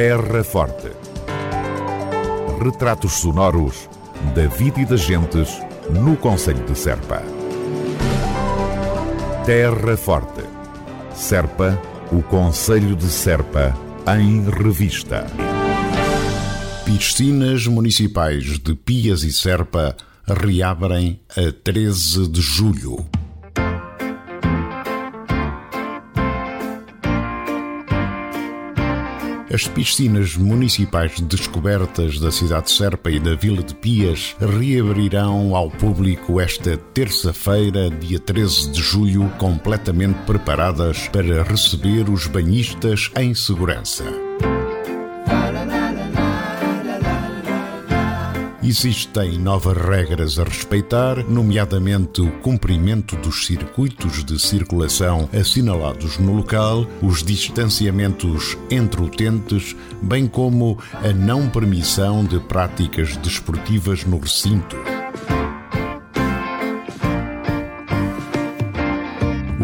Terra Forte. Retratos sonoros da vida e das gentes no Conselho de Serpa. Terra Forte. Serpa, o Conselho de Serpa, em revista. Piscinas municipais de Pias e Serpa reabrem a 13 de julho. As piscinas municipais descobertas da cidade de Serpa e da Vila de Pias reabrirão ao público esta terça-feira, dia 13 de julho, completamente preparadas para receber os banhistas em segurança. Existem novas regras a respeitar, nomeadamente o cumprimento dos circuitos de circulação assinalados no local, os distanciamentos entre utentes, bem como a não permissão de práticas desportivas no recinto.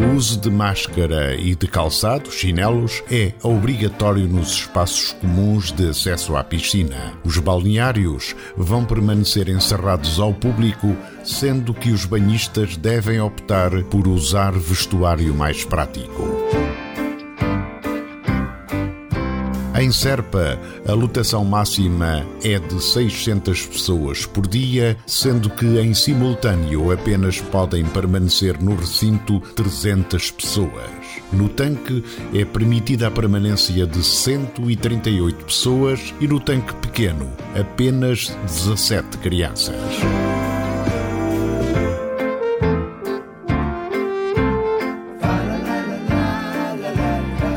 O uso de máscara e de calçado, chinelos, é obrigatório nos espaços comuns de acesso à piscina. Os balneários vão permanecer encerrados ao público, sendo que os banhistas devem optar por usar vestuário mais prático. Em Serpa, a lotação máxima é de 600 pessoas por dia, sendo que em simultâneo apenas podem permanecer no recinto 300 pessoas. No tanque é permitida a permanência de 138 pessoas e no tanque pequeno apenas 17 crianças.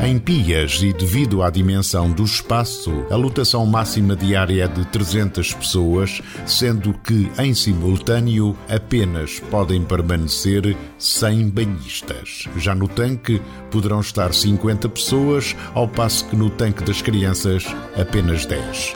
Em Pias e devido à dimensão do espaço, a lotação máxima diária é de 300 pessoas, sendo que em simultâneo apenas podem permanecer 100 banhistas. Já no tanque poderão estar 50 pessoas, ao passo que no tanque das crianças apenas 10.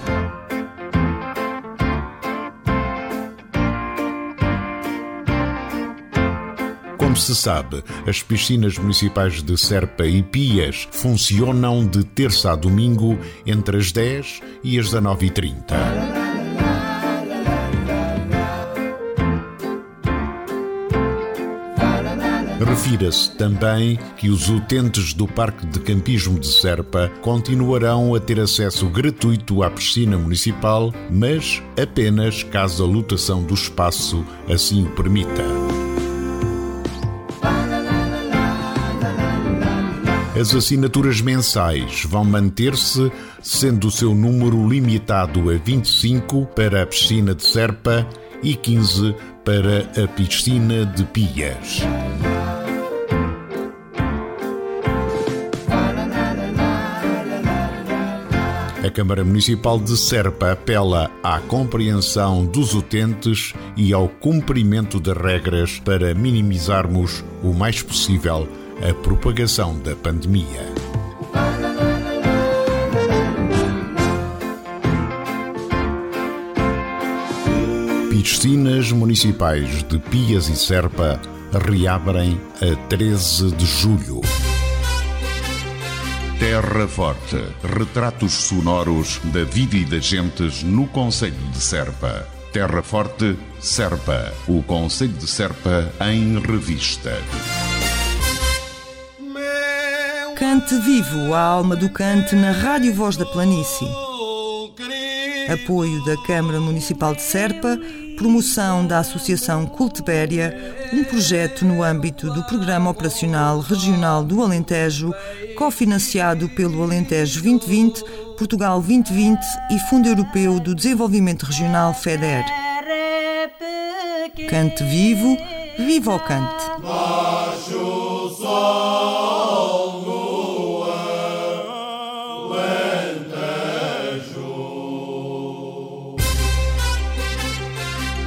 Como se sabe, as piscinas municipais de Serpa e Pias funcionam de terça a domingo entre as 10 e as 19h30. Refira-se também que os utentes do Parque de Campismo de Serpa continuarão a ter acesso gratuito à piscina municipal, mas apenas caso a lotação do espaço assim o permita. As assinaturas mensais vão manter-se, sendo o seu número limitado a 25 para a piscina de Serpa e 15 para a piscina de Pias. A Câmara Municipal de Serpa apela à compreensão dos utentes e ao cumprimento das regras para minimizarmos o mais possível a propagação da pandemia. Piscinas municipais de Pias e Serpa reabrem a 13 de julho. Terra Forte. Retratos sonoros da vida e das gentes no Conselho de Serpa. Terra Forte, Serpa. O Conselho de Serpa em revista. Cante vivo a alma do cante na Rádio Voz da Planície. Apoio da Câmara Municipal de Serpa, promoção da Associação Cultibéria, um projeto no âmbito do Programa Operacional Regional do Alentejo, cofinanciado pelo Alentejo 2020, Portugal 2020 e Fundo Europeu do Desenvolvimento Regional FEDER. Cante vivo, viva o cante!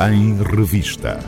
em revista.